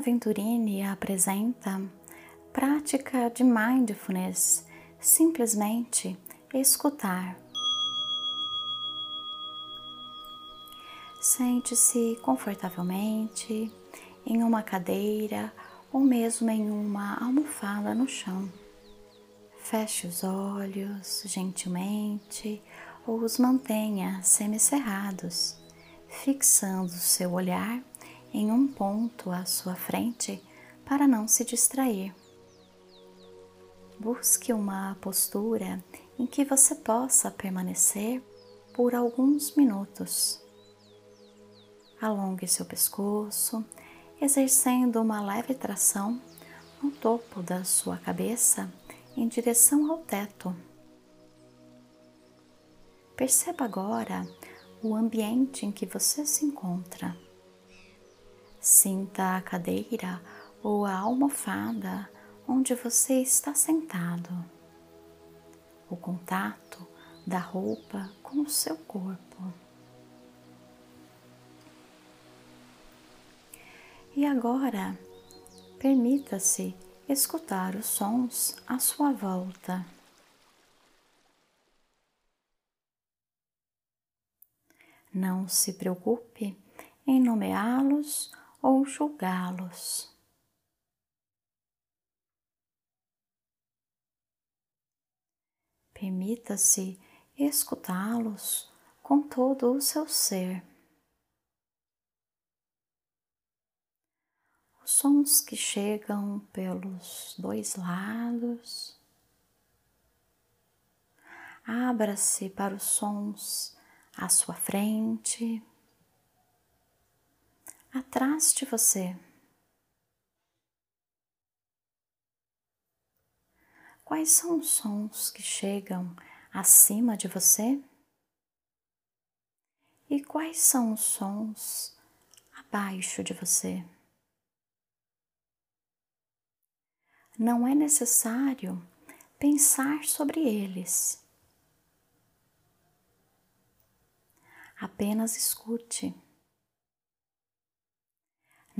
Venturini apresenta prática de mindfulness, simplesmente escutar. Sente-se confortavelmente em uma cadeira ou mesmo em uma almofada no chão. Feche os olhos gentilmente ou os mantenha semicerrados, fixando seu olhar em um ponto à sua frente para não se distrair. Busque uma postura em que você possa permanecer por alguns minutos. Alongue seu pescoço, exercendo uma leve tração no topo da sua cabeça em direção ao teto. Perceba agora o ambiente em que você se encontra. Sinta a cadeira ou a almofada onde você está sentado. O contato da roupa com o seu corpo. E agora, permita-se escutar os sons à sua volta. Não se preocupe em nomeá-los ou julgá-los. Permita-se escutá-los com todo o seu ser. Os sons que chegam pelos dois lados. Abra-se para os sons à sua frente atrás de você. Quais são os sons que chegam acima de você? E quais são os sons abaixo de você? Não é necessário pensar sobre eles. Apenas escute.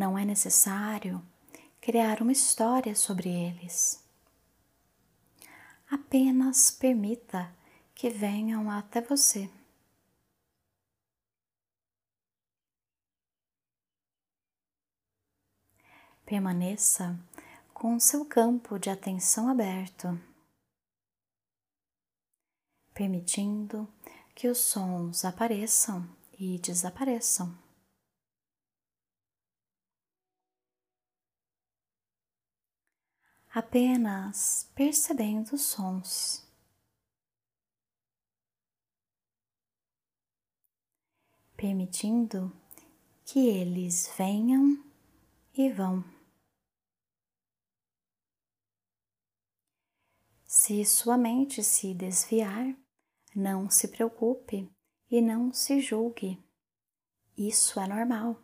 Não é necessário criar uma história sobre eles. Apenas permita que venham até você. Permaneça com seu campo de atenção aberto, permitindo que os sons apareçam e desapareçam. Apenas percebendo os sons. Permitindo que eles venham e vão. Se sua mente se desviar, não se preocupe e não se julgue. Isso é normal.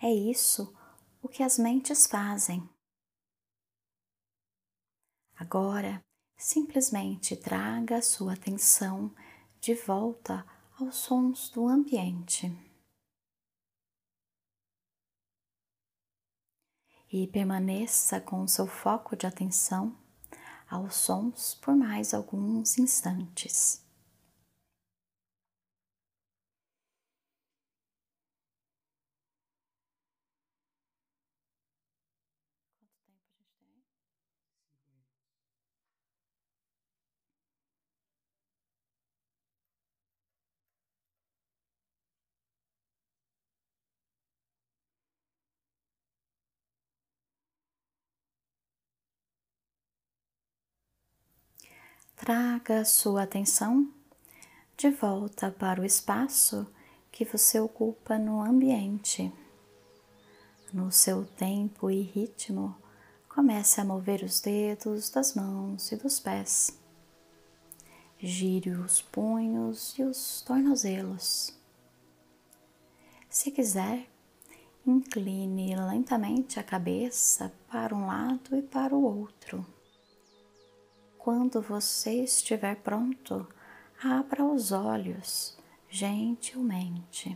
É isso o que as mentes fazem. Agora, simplesmente traga a sua atenção de volta aos sons do ambiente. E permaneça com seu foco de atenção aos sons por mais alguns instantes. Traga sua atenção de volta para o espaço que você ocupa no ambiente. No seu tempo e ritmo, comece a mover os dedos das mãos e dos pés. Gire os punhos e os tornozelos. Se quiser, incline lentamente a cabeça para um lado e para o outro. Quando você estiver pronto, abra os olhos gentilmente.